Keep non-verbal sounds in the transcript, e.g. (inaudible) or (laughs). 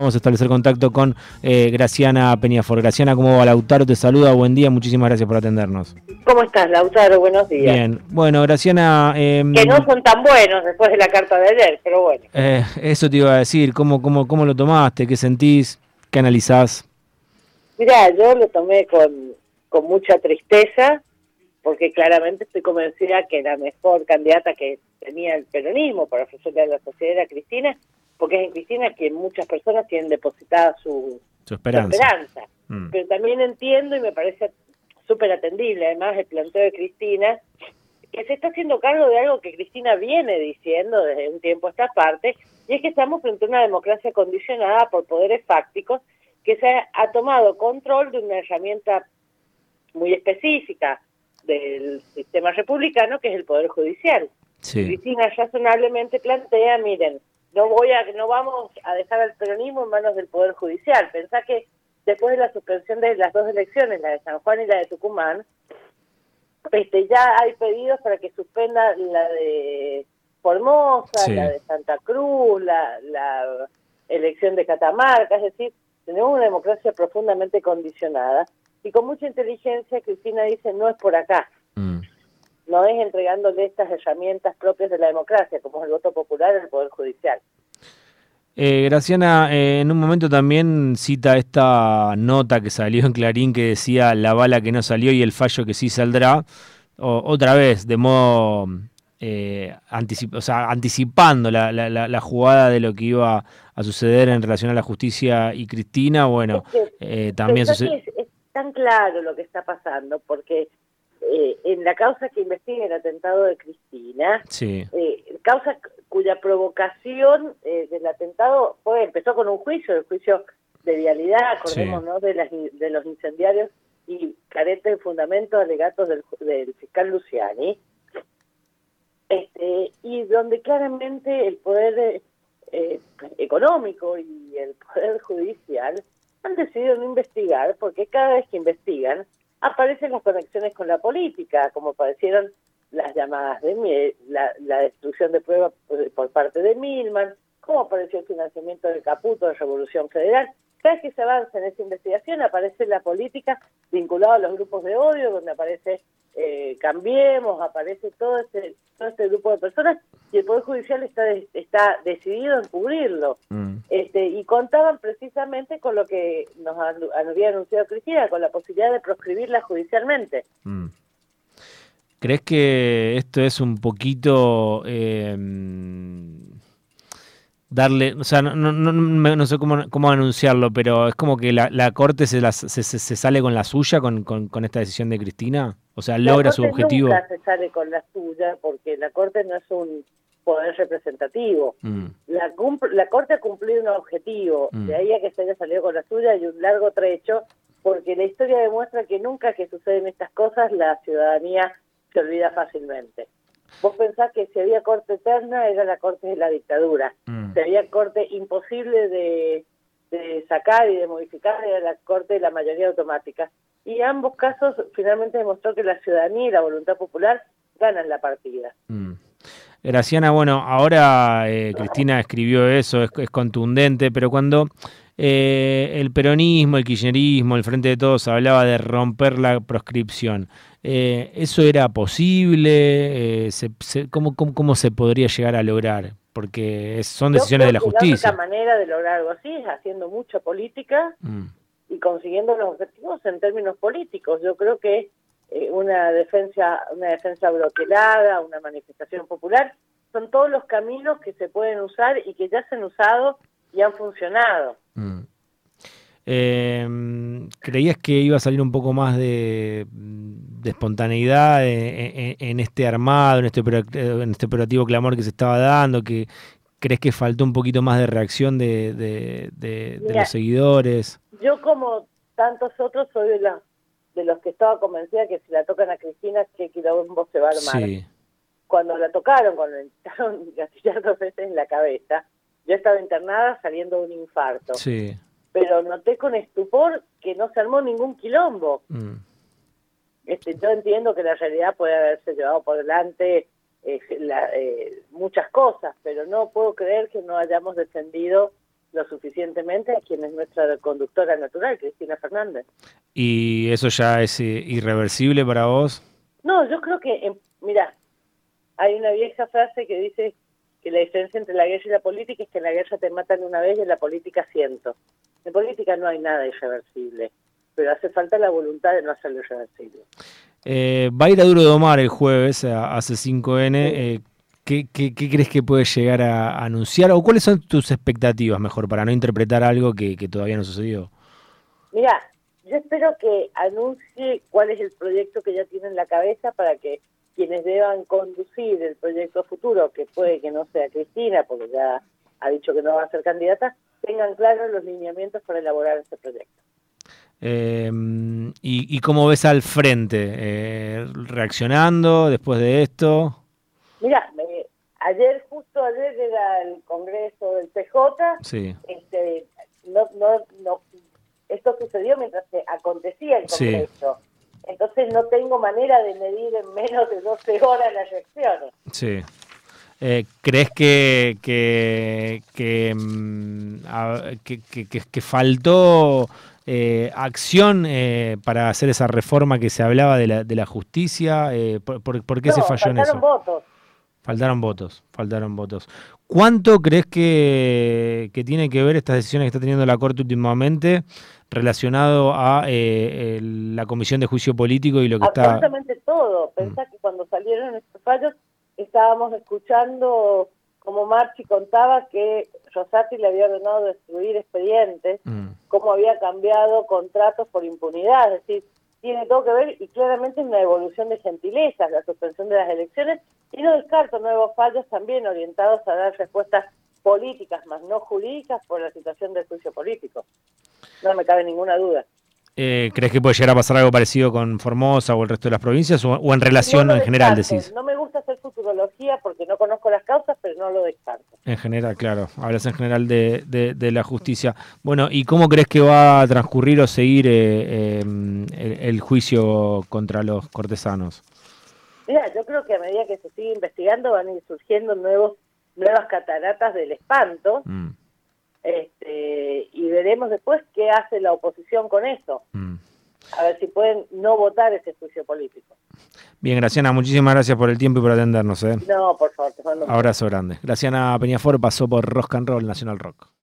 Vamos a establecer contacto con eh, Graciana Peñafor. Graciana, ¿cómo va? Lautaro te saluda, buen día, muchísimas gracias por atendernos. ¿Cómo estás, Lautaro? Buenos días. Bien, bueno, Graciana... Eh, que no son tan buenos después de la carta de ayer, pero bueno. Eh, eso te iba a decir, ¿cómo, cómo, cómo lo tomaste? ¿Qué sentís? ¿Qué analizás? Mirá, yo lo tomé con, con mucha tristeza, porque claramente estoy convencida que la mejor candidata que tenía el peronismo para ofrecerle a la sociedad era Cristina, porque es en Cristina que muchas personas tienen depositada su, esperanza. Mm. Pero también entiendo y me parece súper atendible, además, el planteo de Cristina, que se está haciendo cargo de algo que Cristina viene diciendo desde un tiempo a esta parte, y es que estamos frente a una democracia condicionada por poderes fácticos que se ha, tomado control de una herramienta muy específica del sistema republicano, que es el Poder Judicial. Cristina razonablemente plantea, miren, no voy a no vamos a dejar al peronismo en manos del poder judicial. Pensá que después de la suspensión de las dos elecciones la de San Juan y la de Tucumán este ya hay pedidos para que suspenda la de Formosa la de Santa Cruz la, la elección de Catamarca. Es decir tenemos una democracia profundamente condicionada. Y con mucha inteligencia Cristina dice no es por acá. Mm no es entregándole estas herramientas propias de la democracia, como es el voto popular el Poder Judicial. Eh, Graciana, eh, en un momento también cita esta nota que salió en Clarín que decía la bala que no salió y el fallo que sí saldrá, otra vez, de modo eh, o sea, anticipando la, la, jugada de lo que iba a suceder en relación a la justicia y Cristina, bueno, eh, también sucede... es tan claro lo que está pasando, porque eh, en la causa que investiga el atentado de Cristina, eh, causa cuya provocación eh, del atentado fue empezó con un juicio, el juicio de vialidad, acordémonos de, las, de los incendiarios y carentes de fundamentos alegatos del, del fiscal Luciani, este, y donde claramente el poder económico y el poder judicial han decidido no investigar, porque cada vez que investigan aparecen las conexiones con la política, como aparecieron las llamadas de la, destrucción de pruebas por parte de Milman, como apareció el financiamiento del Caputo de Revolución Federal. Cada vez que se avanza en esa investigación aparece la política vinculada a los grupos de odio, donde aparece eh, Cambiemos, aparece todo este, todo este grupo de personas y el Poder Judicial está, está decidido en cubrirlo. Mm. Este, y contaban precisamente con lo que nos había anunciado Cristina, con la posibilidad de proscribirla judicialmente. Mm. ¿Crees que esto es un poquito... Eh, darle, o sea, no, no, no, no sé cómo, cómo, anunciarlo, pero es como que la, la Corte se, se, se, sale con la suya con, con, con, esta decisión de Cristina, o sea, logra su objetivo. Nunca se sale con la suya porque la Corte no es un poder representativo. Mm. La, la Corte ha cumplido un objetivo, mm. de ahí a que se haya salido con la suya y un largo trecho, porque la historia demuestra que nunca que suceden estas cosas la ciudadanía se olvida fácilmente. Vos pensás que si había corte eterna era la corte de la dictadura. Mm. Había corte imposible de, sacar y de modificar era la corte de la mayoría automática. Y ambos casos finalmente demostró que la ciudadanía y la voluntad popular ganan la partida. Mm. Graciana, bueno, ahora eh, Cristina escribió eso, es, contundente, pero cuando eh, el peronismo, el kirchnerismo, el Frente de Todos hablaba de romper la proscripción, eh, ¿Eso era posible? Eh, se, ¿cómo, cómo, se podría llegar a lograr? Porque son decisiones de la justicia. La única manera de lograr algo así es haciendo mucha política mm. y consiguiendo los objetivos en términos políticos. Yo creo que eh, una defensa una defensa bloqueada, una manifestación popular, son todos los caminos que se pueden usar y que ya se han usado y han funcionado. Mm. ¿Creías que iba a salir un poco más de, de espontaneidad en, este armado, en este, en este operativo clamor que se estaba dando? que ¿Crees que faltó un poquito más de reacción de, de, los seguidores? Yo como tantos otros soy de, los de los que estaba convencida que si la tocan a Cristina, que quilombo se va a armar. Cuando la tocaron, cuando le (laughs) intentaron gatillar dos veces en la cabeza, yo estaba internada saliendo de un infarto. Pero noté con estupor que no se armó ningún quilombo. Mm. Este, yo entiendo que la realidad puede haberse llevado por delante eh, eh, muchas cosas, pero no puedo creer que no hayamos defendido lo suficientemente a quien es nuestra conductora natural, Cristina Fernández. ¿Y eso ya es eh, irreversible para vos? No, yo creo que, mira, hay una vieja frase que dice que la diferencia entre la guerra y la política es que en la guerra te matan una vez y en la política ciento. En política no hay nada irreversible, pero hace falta la voluntad de no hacerlo irreversible. Eh, va a ir a Duro de Omar el jueves a, C5N. Eh, ¿qué, crees que puede llegar a anunciar o cuáles son tus expectativas mejor para no interpretar algo que, todavía no sucedió? Mira, yo espero que anuncie cuál es el proyecto que ya tiene en la cabeza para que quienes deban conducir el proyecto futuro, que puede que no sea Cristina, porque ya ha dicho que no va a ser candidata, tengan claros los lineamientos para elaborar este proyecto. Eh, y, cómo ves al frente? Eh, ¿Reaccionando después de esto? Mira, ayer, justo ayer era el congreso del PJ. Sí. Este, no, no, no, esto sucedió mientras se acontecía el congreso. Entonces no tengo manera de medir en menos de 12 horas las reacciones. Sí. Eh, ¿Crees que, que, que, mm, que, faltó eh, acción eh, para hacer esa reforma que se hablaba de la, de la justicia? ¿por, qué se falló en eso? Faltaron votos. Faltaron votos, faltaron votos. ¿Cuánto crees que, que tiene que ver estas decisiones que está teniendo la Corte últimamente relacionado a eh, la Comisión de Juicio Político y lo que está... Absolutamente todo. Pensá que cuando salieron estos fallos estábamos escuchando como Marchi contaba que Rosati le había ordenado destruir expedientes, mm. cómo había cambiado contratos por impunidad, es decir, tiene todo que ver y claramente es una evolución de gentilezas, la suspensión de las elecciones, y no descarto nuevos fallos también orientados a dar respuestas políticas, más no jurídicas, por la situación del juicio político. No me cabe ninguna duda. Eh, ¿Crees que puede llegar a pasar algo parecido con Formosa o el resto de las provincias o, en relación en general decís? No hacer futurología porque no conozco las causas, pero no lo descarto. En general, claro. Hablas en general de, de, la justicia. Bueno, ¿y cómo crees que va a transcurrir o seguir eh, em, el, juicio contra los cortesanos? Mira, yo creo que a medida que se sigue investigando van a ir surgiendo nuevos nuevas cataratas del espanto. Mm. Este, y veremos después qué hace la oposición con eso. Mm. A ver si pueden no votar ese juicio político. Bien, Graciana, muchísimas gracias por el tiempo y por atendernos. ¿eh? No, por favor. Abrazo grande. Graciana Peñafor pasó por Rock and Roll Nacional Rock.